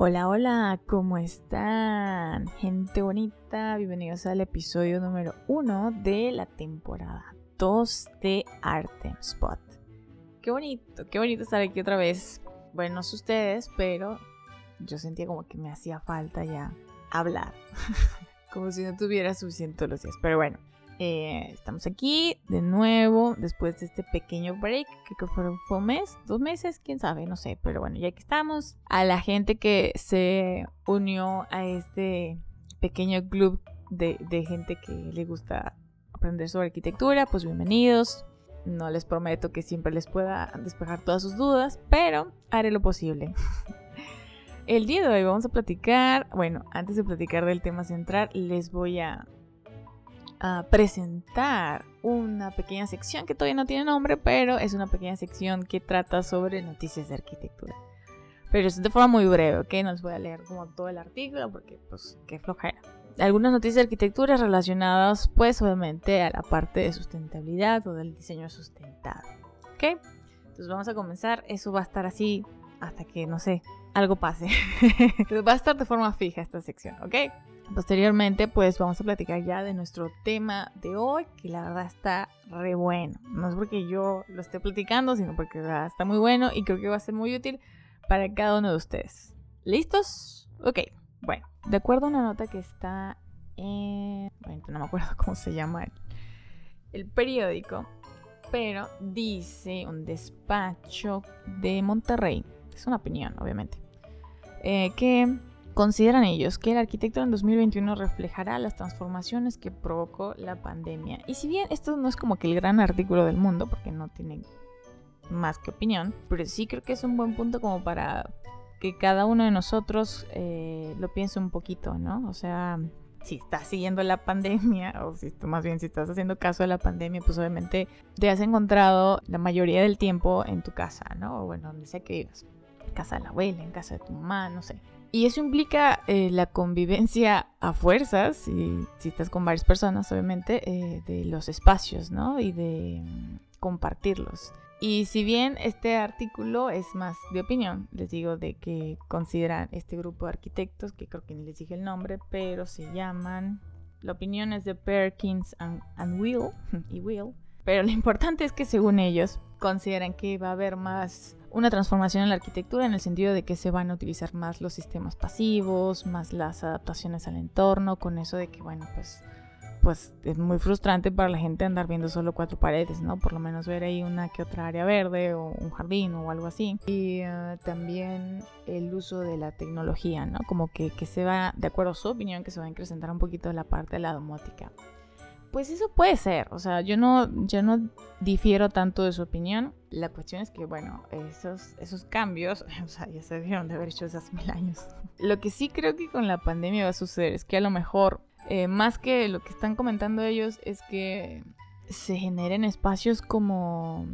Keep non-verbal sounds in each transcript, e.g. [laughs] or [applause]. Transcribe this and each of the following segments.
Hola, hola, ¿cómo están? Gente bonita, bienvenidos al episodio número uno de la temporada 2 de Arte Spot. Qué bonito, qué bonito estar aquí otra vez. Bueno, no sé ustedes, pero yo sentía como que me hacía falta ya hablar. [laughs] como si no tuviera suficiente los días. Pero bueno, eh, estamos aquí de nuevo después de este pequeño break, que que fue un mes, dos meses, quién sabe, no sé, pero bueno, ya que estamos, a la gente que se unió a este pequeño club de, de gente que le gusta aprender sobre arquitectura, pues bienvenidos. No les prometo que siempre les pueda despejar todas sus dudas, pero haré lo posible. [laughs] El día de hoy vamos a platicar, bueno, antes de platicar del tema central, les voy a a presentar una pequeña sección que todavía no tiene nombre, pero es una pequeña sección que trata sobre noticias de arquitectura. Pero es de forma muy breve, ¿ok? No les voy a leer como todo el artículo porque, pues, qué flojera. Algunas noticias de arquitectura relacionadas, pues, obviamente a la parte de sustentabilidad o del diseño sustentado, ¿ok? Entonces vamos a comenzar. Eso va a estar así hasta que, no sé, algo pase. [laughs] va a estar de forma fija esta sección, ¿ok? Posteriormente, pues vamos a platicar ya de nuestro tema de hoy, que la verdad está re bueno. No es porque yo lo esté platicando, sino porque está muy bueno y creo que va a ser muy útil para cada uno de ustedes. ¿Listos? Ok, bueno, de acuerdo a una nota que está en... Bueno, no me acuerdo cómo se llama el, periódico, pero dice un despacho de Monterrey, es una opinión, obviamente, eh, que Consideran ellos que el arquitecto en 2021 reflejará las transformaciones que provocó la pandemia. Y si bien esto no es como que el gran artículo del mundo, porque no tiene más que opinión, pero sí creo que es un buen punto como para que cada uno de nosotros eh, lo piense un poquito, ¿no? O sea, si estás siguiendo la pandemia, [laughs] o si más bien si estás haciendo caso de la pandemia, pues obviamente te has encontrado la mayoría del tiempo en tu casa, ¿no? O bueno, donde sea que vivas. En casa de la abuela, en casa de tu mamá, no sé. Y eso implica eh, la convivencia a fuerzas, si, si estás con varias personas, obviamente, eh, de los espacios, ¿no? Y de mm, compartirlos. Y si bien este artículo es más de opinión, les digo de que consideran este grupo de arquitectos, que creo que ni les dije el nombre, pero se llaman, la opinión es de Perkins and, and Will, [laughs] y Will, pero lo importante es que según ellos consideran que va a haber más una transformación en la arquitectura en el sentido de que se van a utilizar más los sistemas pasivos, más las adaptaciones al entorno, con eso de que, bueno, pues, pues es muy frustrante para la gente andar viendo solo cuatro paredes, ¿no? Por lo menos ver ahí una que otra área verde o un jardín o algo así. Y eh, también el uso de la tecnología, ¿no? Como que, que se va, de acuerdo a su opinión, que se va a incrementar un poquito la parte de la domótica. Pues eso puede ser, o sea, yo no, yo no difiero tanto de su opinión. La cuestión es que, bueno, esos, esos cambios, [laughs] o sea, ya se debieron de haber hecho hace mil años. Lo que sí creo que con la pandemia va a suceder es que a lo mejor, eh, más que lo que están comentando ellos, es que se generen espacios como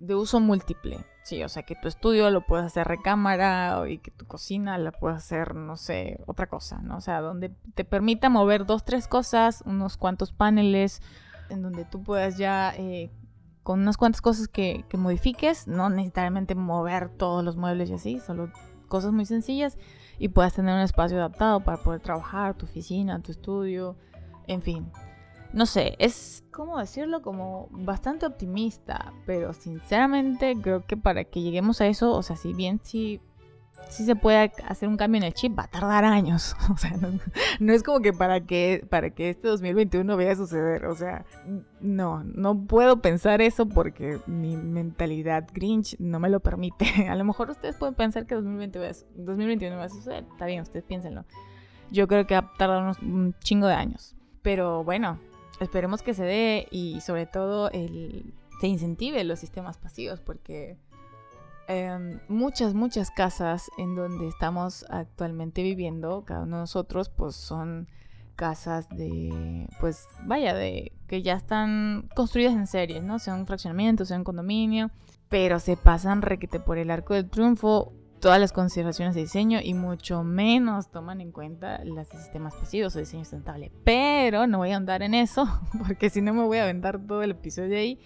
de uso múltiple. Sí, o sea, que tu estudio lo puedes hacer recámara y que tu cocina la puedes hacer, no sé, otra cosa, ¿no? O sea, donde te permita mover dos, tres cosas, unos cuantos paneles, en donde tú puedas ya, eh, con unas cuantas cosas que, que modifiques, no necesariamente mover todos los muebles y así, solo cosas muy sencillas y puedas tener un espacio adaptado para poder trabajar, tu oficina, tu estudio, en fin no sé, es, ¿cómo decirlo? Como bastante optimista, pero sinceramente creo que para que lleguemos a eso, o sea, si bien sí, sí se puede hacer un cambio en el chip, va a tardar años. [laughs] O sea, no, es como que para que, para que este 2021 vaya a suceder. O sea, no, no puedo pensar eso porque mi mentalidad Grinch no me lo permite. [laughs] A lo mejor ustedes pueden pensar que 2020 2021 va a suceder. Está bien, ustedes piénsenlo. Yo creo que va a tardar unos, un chingo de años. Pero bueno, esperemos que se dé y sobre todo el, se incentive los sistemas pasivos porque em, muchas, muchas casas en donde estamos actualmente viviendo, cada uno de nosotros, pues son casas de, pues vaya, de que ya están construidas en series, ¿no? Sea un fraccionamiento, sea un condominio, pero se pasan requete por el arco del triunfo todas las consideraciones de diseño y mucho menos toman en cuenta los sistemas pasivos o diseño sustentable. Pero no voy a andar en eso, [laughs] porque si no me voy a aventar todo el episodio de ahí.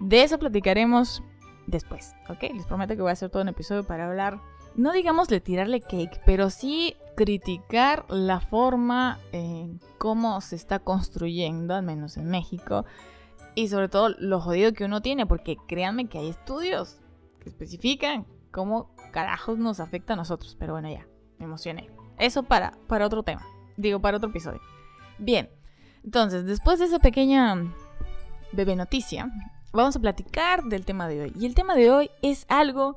De eso platicaremos después, ¿ok? Les prometo que voy a hacer todo un episodio para hablar no digamosle tirarle cake, pero sí criticar la forma en cómo se está construyendo, al menos en México, y sobre todo lo jodido que uno tiene, porque créanme que hay estudios que especifican cómo carajos nos afecta a nosotros. Pero bueno, ya, me emocioné. Eso para, para otro tema, digo, para otro episodio. Bien, entonces, después de esa pequeña bebé noticia, vamos a platicar del tema de hoy. Y el tema de hoy es algo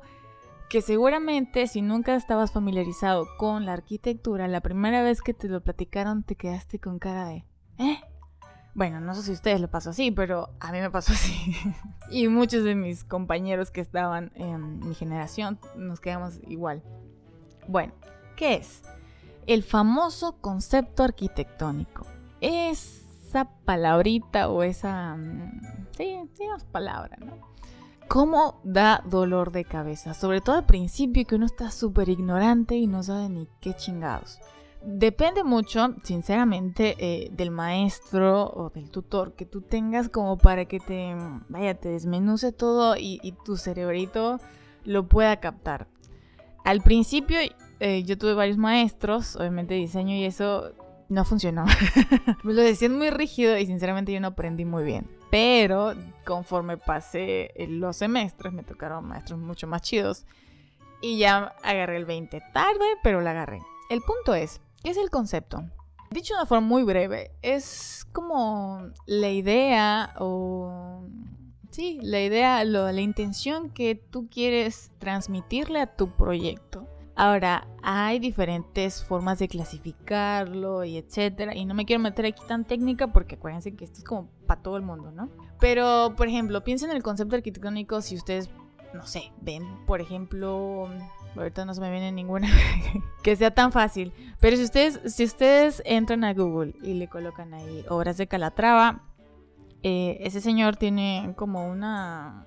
que seguramente si nunca estabas familiarizado con la arquitectura, la primera vez que te lo platicaron te quedaste con cara de, ¿eh? Bueno, no sé si a ustedes lo pasó así, pero a mí me pasó [laughs] así. y muchos de mis compañeros que estaban en mi generación nos quedamos igual. Bueno, ¿qué es? El famoso concepto arquitectónico. Esa palabrita o esa... Mm, sí, es palabra, ¿no? cómo da dolor de cabeza, sobre todo al principio que uno está súper ignorante y no sabe ni qué chingados. Depende mucho, sinceramente, eh, del maestro o del tutor que tú tengas como para que te, vaya, te desmenuce todo y, tu cerebrito lo pueda captar. Al principio eh, yo tuve varios maestros, obviamente diseño y eso no funcionó. [laughs] Me lo decían muy rígido y sinceramente yo no aprendí muy bien. Pero conforme pasé los semestres, me tocaron maestros mucho más chidos. Y ya agarré el 20 tarde, pero la agarré. El punto es, ¿qué es el concepto? Dicho de una forma muy breve, es como la idea o... Sí, la idea, la intención que tú quieres transmitirle a tu proyecto. Ahora, hay diferentes formas de clasificarlo y etcétera. Y no me quiero meter aquí tan técnica porque acuérdense que esto es como para todo el mundo, ¿no? Pero, por ejemplo, piensen en el concepto arquitectónico si ustedes, no sé, ven, por ejemplo, ahorita no se me viene ninguna [laughs] que sea tan fácil. Pero si ustedes, si ustedes entran a Google y le colocan ahí obras de Calatrava, eh, ese señor tiene como una,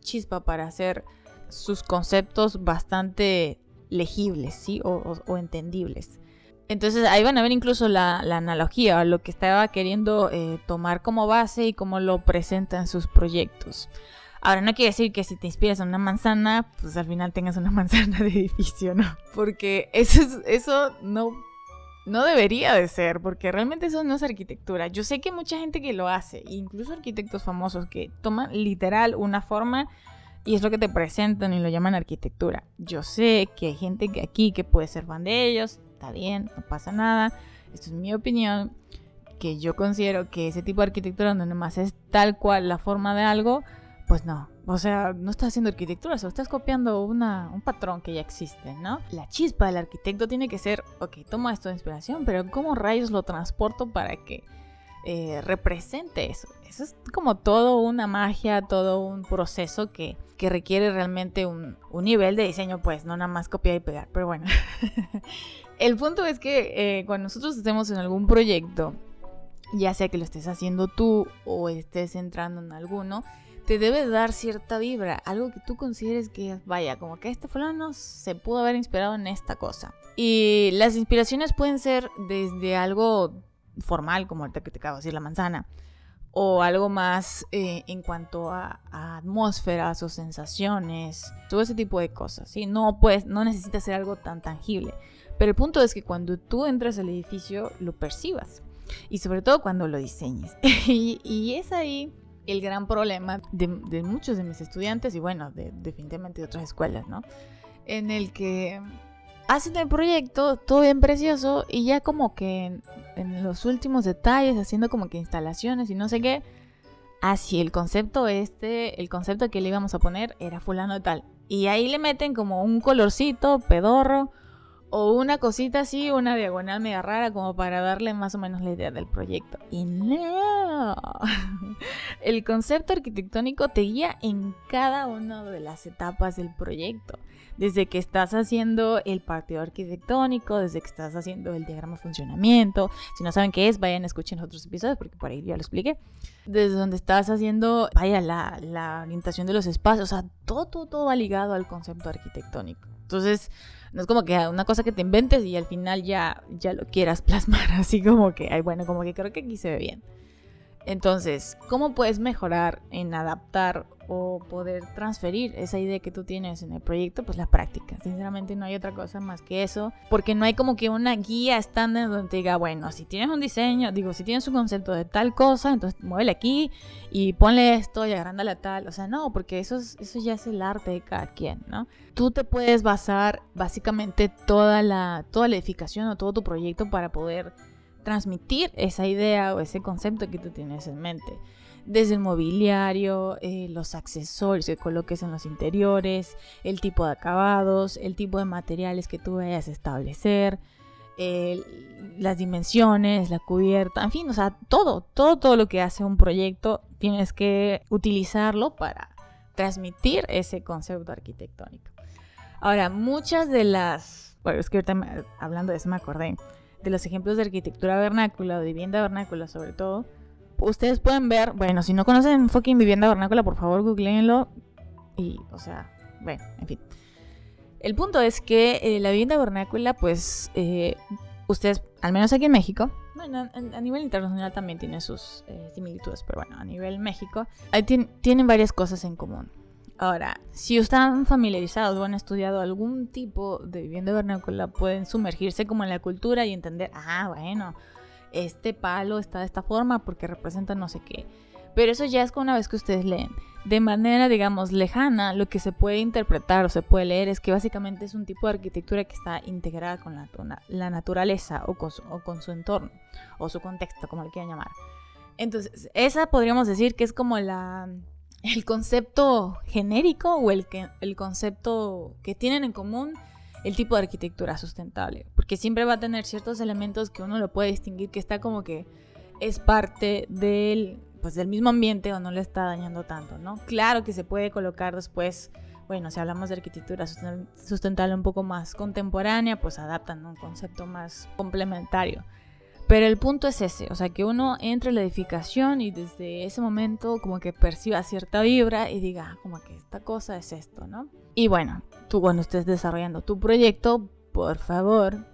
chispa para hacer sus conceptos bastante legibles, ¿sí? O, entendibles. Entonces ahí van a ver incluso la, analogía, lo que estaba queriendo eh, tomar como base y cómo lo presenta en sus proyectos. Ahora, no quiere decir que si te inspiras en una manzana, pues al final tengas una [laughs] manzana de edificio, ¿no? Porque eso, eso no, no debería de ser, porque realmente eso no es arquitectura. Yo sé que mucha gente que lo hace, incluso arquitectos famosos que toman literal una forma y es lo que te presentan y lo llaman arquitectura. Yo sé que hay gente que aquí que puede ser fan de ellos, está bien, no pasa nada. Esto es mi opinión, que yo considero que ese tipo de arquitectura donde más es tal cual la forma de algo, pues no. O sea, no estás haciendo arquitectura, solo estás copiando una, un patrón que ya existe, ¿no? La chispa del arquitecto tiene que ser, ok, toma esto de inspiración, pero ¿cómo rayos lo transporto para que eh, represente eso. Eso es como todo una magia, todo un proceso que, requiere realmente un, nivel de diseño, pues no nada más copiar y pegar. Pero bueno, [laughs] el punto es que eh, cuando nosotros estemos en algún proyecto, ya sea que lo estés haciendo tú o estés entrando en alguno, te debe dar cierta vibra, algo que tú consideres que vaya, como que este fulano se pudo haber inspirado en esta cosa. Y las inspiraciones pueden ser desde algo formal, como ahorita que te acabo de decir, la manzana, o algo más eh, en cuanto a, atmósferas o sensaciones, todo ese tipo de cosas, ¿sí? No, pues, no necesita ser algo tan tangible, pero el punto es que cuando tú entras al edificio lo percibas, y sobre todo cuando lo diseñes, [laughs] y, es ahí el gran problema de, muchos de mis estudiantes y bueno, definitivamente de otras escuelas, ¿no? En el que hacen el proyecto, todo bien precioso, y ya como que en, los últimos detalles, haciendo como que instalaciones y no sé qué, así el concepto este, el concepto que le íbamos a poner era fulano de tal. Y ahí le meten como un colorcito pedorro o una cosita así, una diagonal media rara como para darle más o menos la idea del proyecto. Y no, [laughs] el concepto arquitectónico te guía en cada una de las etapas del proyecto desde que estás haciendo el partido arquitectónico, desde que estás haciendo el diagrama de funcionamiento. Si no saben qué es, vayan a escuchar otros episodios porque por ahí ya lo expliqué. Desde donde estás haciendo, vaya, la, la orientación de los espacios, o sea, todo, todo, todo va ligado al concepto arquitectónico. Entonces, no es como que una cosa que te inventes y al final ya, ya lo quieras plasmar, [laughs] así como que, ay, bueno, como que creo que aquí se ve bien. Entonces, ¿cómo puedes mejorar en adaptar o poder transferir esa idea que tú tienes en el proyecto? Pues la práctica. Sinceramente no hay otra cosa más que eso, porque no hay como que una guía estándar donde te diga, bueno, si tienes un diseño, digo, si tienes un concepto de tal cosa, entonces muévele aquí y ponle esto y agrándale a tal. O sea, no, porque eso, eso ya es el arte de cada quien, ¿no? Tú te puedes basar básicamente toda la, toda la edificación o todo tu proyecto para poder transmitir esa idea o ese concepto que tú tienes en mente. Desde el mobiliario, eh, los accesorios que coloques en los interiores, el tipo de acabados, el tipo de materiales que tú vayas a establecer, las dimensiones, la cubierta, en fin, o sea, todo, todo, todo lo que hace un proyecto tienes que utilizarlo para transmitir ese concepto arquitectónico. Ahora, muchas de las, bueno, es que ahorita hablando de eso me acordé, de los ejemplos de arquitectura vernácula o de vivienda vernácula sobre todo, ustedes pueden ver, bueno, si no conocen fucking vivienda vernácula, por favor googleenlo y, o sea, bueno, en fin. El punto es que eh, la vivienda vernácula, pues, eh, ustedes, al menos aquí en México, bueno, a, nivel internacional también tiene sus eh, similitudes, pero bueno, a nivel México, tienen varias cosas en común. Ahora, si están familiarizados o han estudiado algún tipo de vivienda vernácula, pueden sumergirse como en la cultura y entender, ah, bueno, este palo está de esta forma porque representa no sé qué. Pero eso ya es con una vez que ustedes leen. De manera, digamos, lejana, lo que se puede interpretar o se puede leer es que básicamente es un tipo de arquitectura que está integrada con la, naturaleza o con, su, o con su entorno o su contexto, como le quieran llamar. Entonces, esa podríamos decir que es como la el concepto genérico o el, el concepto que tienen en común el tipo de arquitectura sustentable. Porque siempre va a tener ciertos elementos que uno lo puede distinguir que está como que es parte del, pues, del mismo ambiente o no le está dañando tanto, ¿no? Claro que se puede colocar después, bueno, si hablamos de arquitectura sustentable un poco más contemporánea, pues adaptan un concepto más complementario. Pero el punto es ese, o sea, que uno entre en la edificación y desde ese momento como que perciba cierta vibra y diga, ah, como que esta cosa es esto, ¿no? Y bueno, tú cuando estés desarrollando tu proyecto, por favor,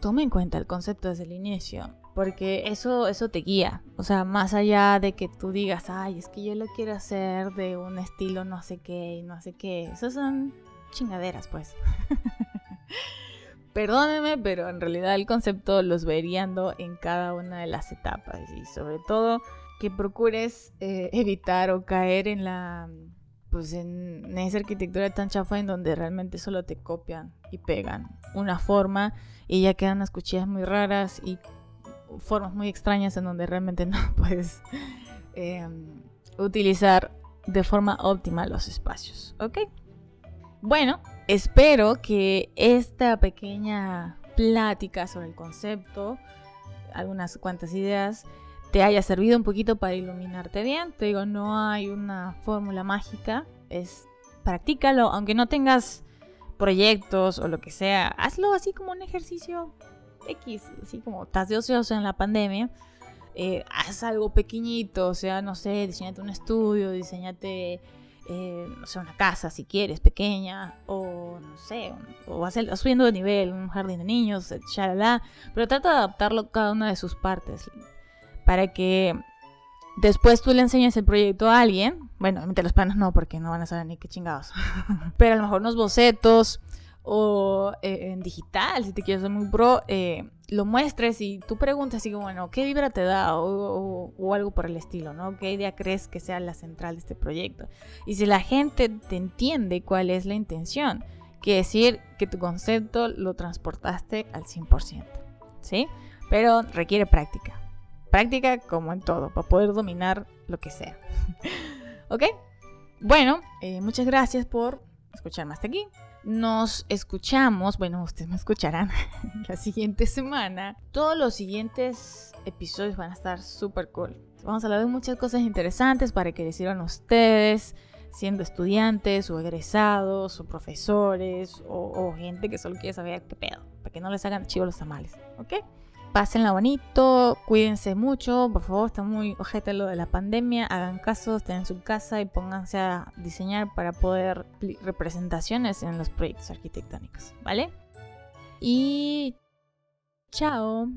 tome en cuenta el concepto desde el inicio, porque eso, eso te guía. O sea, más allá de que tú digas, ay, es que yo lo quiero hacer de un estilo no sé qué y no sé qué, esas son chingaderas, pues. [laughs] Perdóneme, pero en realidad el concepto los veríando en cada una de las etapas y sobre todo que procures eh, evitar o caer en la pues en esa arquitectura tan chafa en donde realmente solo te copian y pegan una forma y ya quedan unas cuchillas muy raras y formas muy extrañas en donde realmente [laughs] no puedes em, utilizar de forma óptima los espacios, ¿ok? Bueno, espero que esta pequeña plática sobre el concepto, algunas cuantas ideas, te haya servido un poquito para iluminarte bien. Te digo, no hay una fórmula mágica, es practícalo, aunque no tengas proyectos o lo que sea, hazlo así como un ejercicio X, así como estás de ocioso en la pandemia. Eh, haz algo pequeñito, o sea, no sé, diseñate un estudio, diseñate eh, no sé, una casa si quieres, pequeña, o no sé, o hacer, subiendo de nivel, un jardín de niños, shalala, pero trata de adaptarlo cada una de sus partes para que después tú le enseñes el proyecto a alguien. Bueno, obviamente los planos no, porque no van a saber ni qué chingados, [laughs] pero a lo mejor unos bocetos o eh, en digital, si te quieres ser muy pro, eh, lo muestres y tú preguntas así como, bueno, ¿qué vibra te da? O, algo por el estilo, ¿no? ¿Qué idea crees que sea la central de este proyecto? Y si la gente te entiende cuál es la intención, quiere decir que tu concepto lo transportaste al 100%, ¿sí? Pero requiere práctica. Práctica como en todo, para poder dominar lo que sea. [laughs] ¿Ok? Bueno, eh, muchas gracias por escucharme hasta aquí. Nos escuchamos, bueno, ustedes me escucharán [laughs] la siguiente semana. Todos los siguientes episodios van a estar súper cool. Vamos a hablar de muchas cosas interesantes para que les sirvan ustedes, siendo estudiantes o egresados o profesores o, gente que solo quiere saber qué pedo, para que no les hagan chivo los tamales, ¿ok? Pásenla bonito, cuídense mucho, por favor, está muy ojete lo de la pandemia, hagan caso, estén en su casa y pónganse a diseñar para poder representaciones en los proyectos arquitectónicos, ¿vale? Y chao.